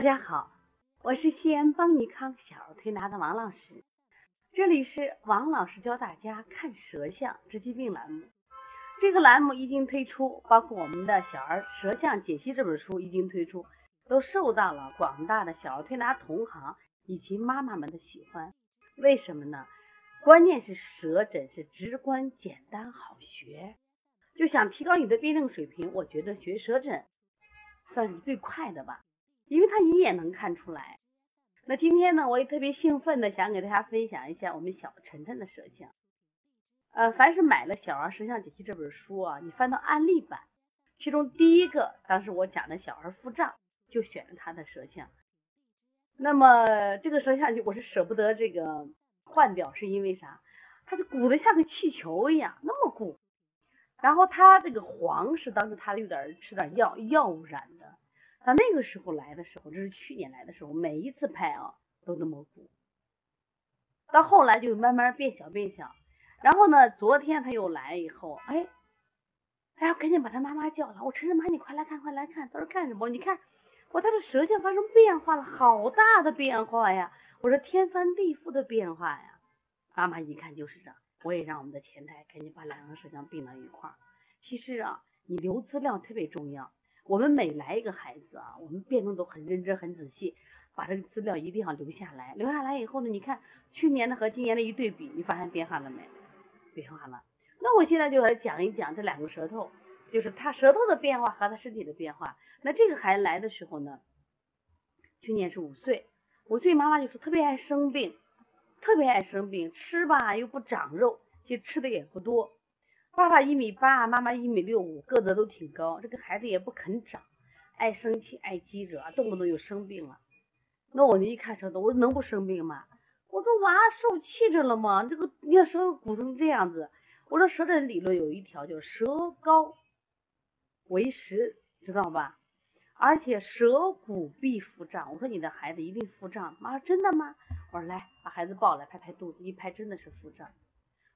大家好，我是西安邦尼康小儿推拿的王老师，这里是王老师教大家看舌象治疾病栏目。这个栏目一经推出，包括我们的小儿舌象解析这本书一经推出，都受到了广大的小儿推拿同行以及妈妈们的喜欢。为什么呢？关键是舌诊是直观、简单、好学。就想提高你的辩证水平，我觉得学舌诊算是最快的吧。因为他一眼能看出来。那今天呢，我也特别兴奋的想给大家分享一下我们小晨晨的舌象。呃，凡是买了《小儿舌象解析》这本书啊，你翻到案例版，其中第一个，当时我讲的小儿腹胀，就选了他的舌象。那么这个舌象就我是舍不得这个换掉，是因为啥？它就鼓得像个气球一样，那么鼓。然后他这个黄是当时他有点吃点药药物染的。他那个时候来的时候，这是去年来的时候，每一次拍啊都那么鼓，到后来就慢慢变小变小。然后呢，昨天他又来以后，哎，哎呀，赶紧把他妈妈叫来，我陈晨妈，你快来看，快来看，他说干什么？你看我他的舌象发生变化了，好大的变化呀！我说天翻地覆的变化呀！妈妈一看就是这，我也让我们的前台赶紧把两个舌象并到一块儿。其实啊，你留资料特别重要。我们每来一个孩子啊，我们辩证都很认真、很仔细，把这个资料一定要留下来。留下来以后呢，你看去年的和今年的一对比，你发现变化了没？变化了。那我现在就来讲一讲这两个舌头，就是他舌头的变化和他身体的变化。那这个孩子来的时候呢，去年是五岁，五岁妈妈就说特别爱生病，特别爱生病，吃吧又不长肉，其实吃的也不多。爸爸一米八，妈妈一米六五，个子都挺高。这个孩子也不肯长，爱生气，爱激惹，动不动就生病了。那我一看舌头，我能不生病吗？我说娃受气着了吗？这个你看舌头鼓成这样子。我说舌诊理论有一条，叫舌高为实，知道吧？而且舌骨必腹胀。我说你的孩子一定腹胀。妈真的吗？我说来把孩子抱来，拍拍肚子，一拍真的是腹胀。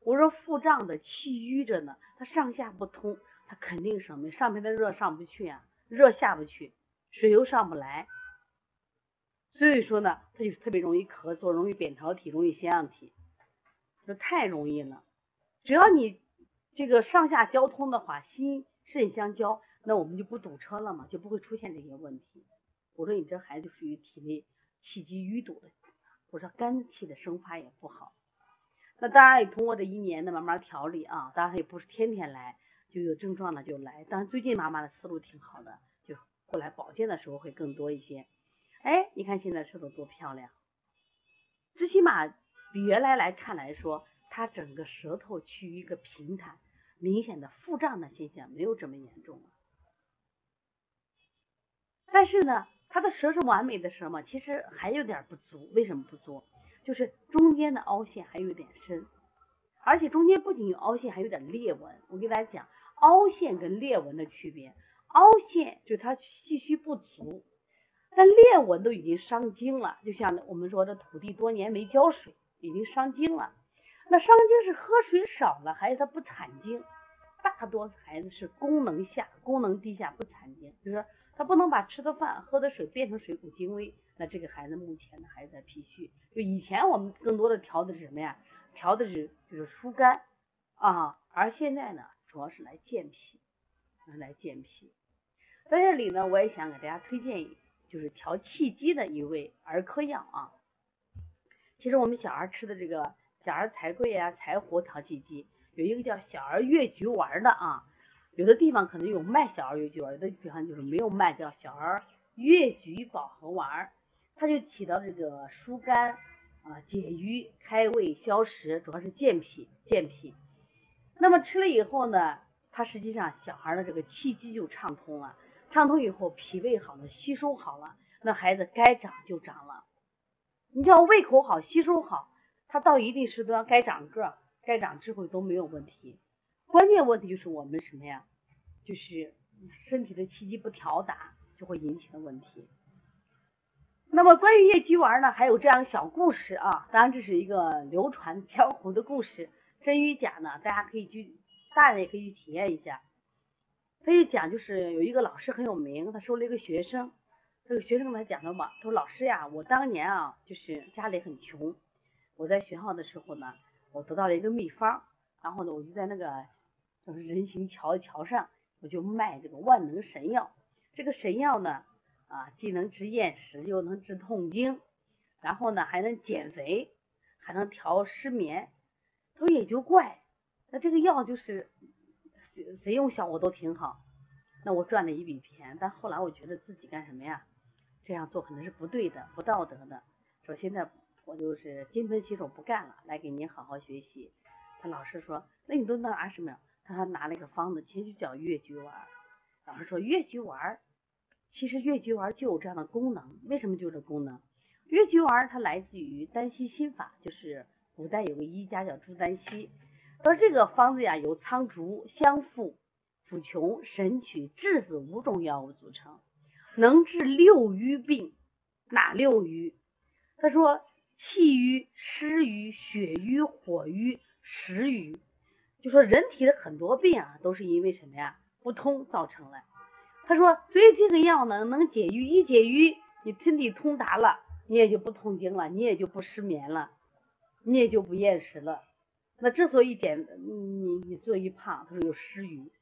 我说腹胀的气瘀着呢，它上下不通，它肯定生病。上面的热上不去啊，热下不去，水又上不来，所以说呢，它就特别容易咳嗽，容易扁桃体，容易腺样体，这太容易了。只要你这个上下交通的话，心肾相交，那我们就不堵车了嘛，就不会出现这些问题。我说你这孩子属于体内气机淤堵的，我说肝气的生发也不好。那当然也通过这一年的慢慢调理啊，当然也不是天天来，就有症状了就来。但是最近妈妈的思路挺好的，就过来保健的时候会更多一些。哎，你看现在舌头多漂亮，最起码比原来来看来说，它整个舌头趋于一个平坦，明显的腹胀的现象没有这么严重了。但是呢，他的舌是完美的舌嘛，其实还有点不足，为什么不足？就是中间的凹陷还有点深，而且中间不仅有凹陷，还有点裂纹。我给大家讲凹陷跟裂纹的区别。凹陷就是它气虚不足，但裂纹都已经伤精了。就像我们说的土地多年没浇水，已经伤精了。那伤精是喝水少了，还是它不产精？大多孩子是功能下，功能低下不产精，就是他不能把吃的饭、喝的水变成水谷精微。那这个孩子目前呢还在脾虚，就以前我们更多的调的是什么呀？调的是就是疏肝啊，而现在呢主要是来健脾，来健脾。在这里呢，我也想给大家推荐，就是调气机的一味儿科药啊。其实我们小孩吃的这个小儿柴桂啊、柴胡调气机，有一个叫小儿越橘丸的啊，有的地方可能有卖小儿越橘丸，有的地方就是没有卖，叫小儿越橘保和丸。它就起到这个疏肝啊、解郁、开胃、消食，主要是健脾健脾。那么吃了以后呢，它实际上小孩的这个气机就畅通了，畅通以后脾胃好了，吸收好了，那孩子该长就长了。你叫胃口好、吸收好，他到一定时段该长个、该长智慧都没有问题。关键问题就是我们什么呀？就是身体的气机不调达，就会引起的问题。那么关于叶菊丸呢，还有这样小故事啊，当然这是一个流传 江湖的故事，真与假呢，大家可以去，大人也可以去体验一下。他就讲，就是有一个老师很有名，他收了一个学生，这个学生跟他讲了嘛，他说老师呀，我当年啊就是家里很穷，我在学校的时候呢，我得到了一个秘方，然后呢，我就在那个就是人行桥桥上，我就卖这个万能神药。这个神药呢，啊，既能治厌食，又能治痛经，然后呢还能减肥，还能调失眠。他说也就怪，那这个药就是谁用效果都挺好。那我赚了一笔钱，但后来我觉得自己干什么呀？这样做可能是不对的、不道德的。说现在我就是金盆洗手不干了，来给您好好学习。他老师说：“那你都拿什么呀？”他还拿了一个方子，其实就叫越橘丸。老师说越橘丸，其实越橘丸就有这样的功能。为什么就这功能？越橘丸它来自于丹溪心法，就是古代有个医家叫朱丹溪。说这个方子呀，由苍术、香附。腐琼、神曲、栀子五种药物组成，能治六瘀病。哪六瘀？他说气瘀、湿瘀、血瘀、火瘀、食瘀。就说人体的很多病啊，都是因为什么呀？不通造成的。他说，所以这个药呢，能解瘀。一解瘀，你身体通达了，你也就不痛经了，你也就不失眠了，你也就不厌食了。那之所以减，你你所以胖，他说有湿瘀。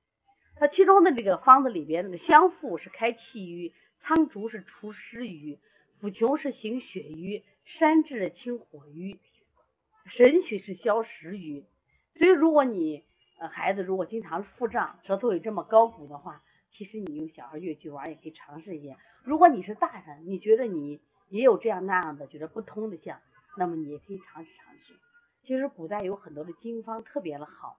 它其中的这个方子里边，那个香附是开气瘀，苍术是除湿瘀，腐琼是行血瘀，山治清火瘀，神曲是消食瘀。所以，如果你呃孩子如果经常腹胀，舌头有这么高鼓的话，其实你用小儿越橘丸也可以尝试一下。如果你是大人，你觉得你也有这样那样的觉得不通的象，那么你也可以尝试尝试。其实古代有很多的经方特别的好，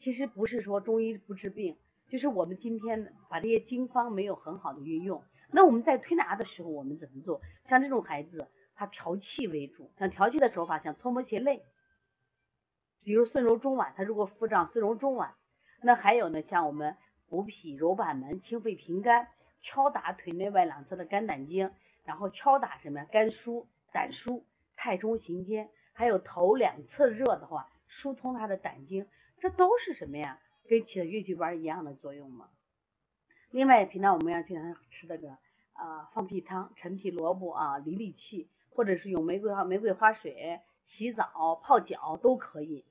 其实不是说中医不治病。就是我们今天把这些经方没有很好的运用，那我们在推拿的时候我们怎么做？像这种孩子，他调气为主，像调气的手法，像搓摩胁肋，比如顺揉中脘，他如果腹胀，顺揉中脘。那还有呢，像我们补脾揉板门、清肺平肝，敲打腿内外两侧的肝胆经，然后敲打什么肝腧、胆腧、太冲、行间，还有头两侧热的话，疏通他的胆经，这都是什么呀？跟起了越橘丸一样的作用嘛。另外，平常我们要经常吃那个啊放屁汤，陈皮、萝卜啊理理气，或者是用玫瑰花玫瑰花水洗澡、泡脚都可以。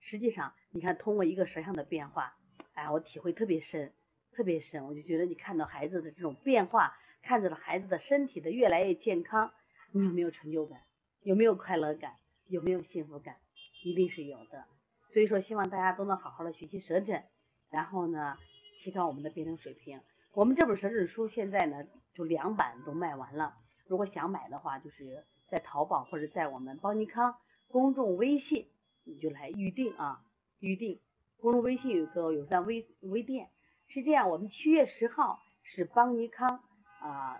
实际上，你看通过一个舌象的变化，哎，我体会特别深，特别深。我就觉得你看到孩子的这种变化，看到了孩子的身体的越来越健康，你有没有成就感？有没有快乐感？有没有幸福感？一定是有的。所以说，希望大家都能好好的学习舌诊，然后呢，提高我们的辩证水平。我们这本舌诊书现在呢，就两版都卖完了。如果想买的话，就是在淘宝或者在我们邦尼康公众微信，你就来预定啊，预定。公众微信有个有赞微微店，是这样。我们七月十号是邦尼康啊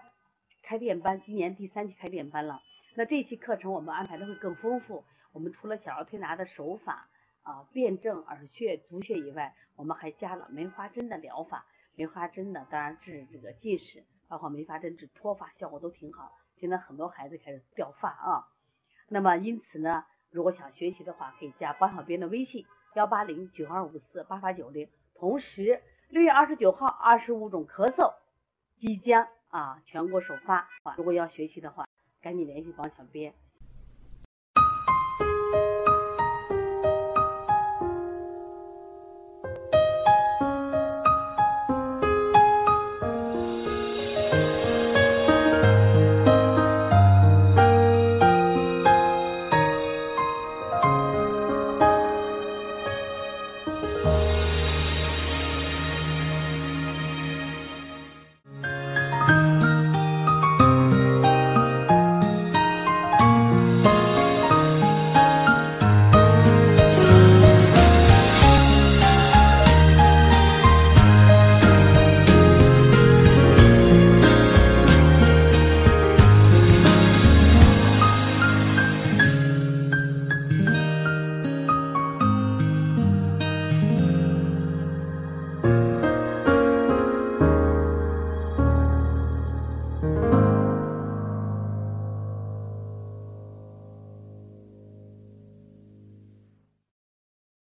开店班，今年第三期开店班了。那这期课程我们安排的会更丰富。我们除了小儿推拿的手法。啊，辩证耳穴、足穴以外，我们还加了梅花针的疗法。梅花针呢，当然治这个近视，包括梅花针治脱发，效果都挺好。现在很多孩子开始掉发啊。那么因此呢，如果想学习的话，可以加方小编的微信幺八零九二五四八八九零。同时，六月二十九号，二十五种咳嗽即将啊全国首发。如果要学习的话，赶紧联系方小编。